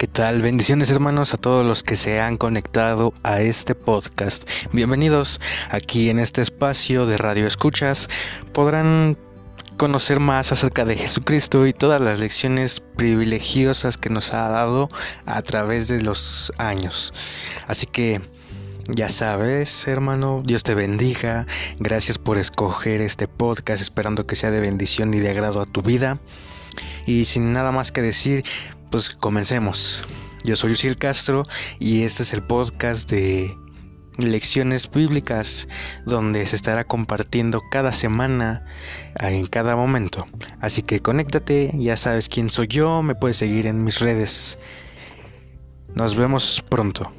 ¿Qué tal? Bendiciones hermanos a todos los que se han conectado a este podcast. Bienvenidos aquí en este espacio de Radio Escuchas. Podrán conocer más acerca de Jesucristo y todas las lecciones privilegiosas que nos ha dado a través de los años. Así que ya sabes, hermano, Dios te bendiga. Gracias por escoger este podcast, esperando que sea de bendición y de agrado a tu vida. Y sin nada más que decir, pues comencemos. Yo soy Usil Castro y este es el podcast de lecciones bíblicas donde se estará compartiendo cada semana en cada momento. Así que conéctate, ya sabes quién soy yo, me puedes seguir en mis redes. Nos vemos pronto.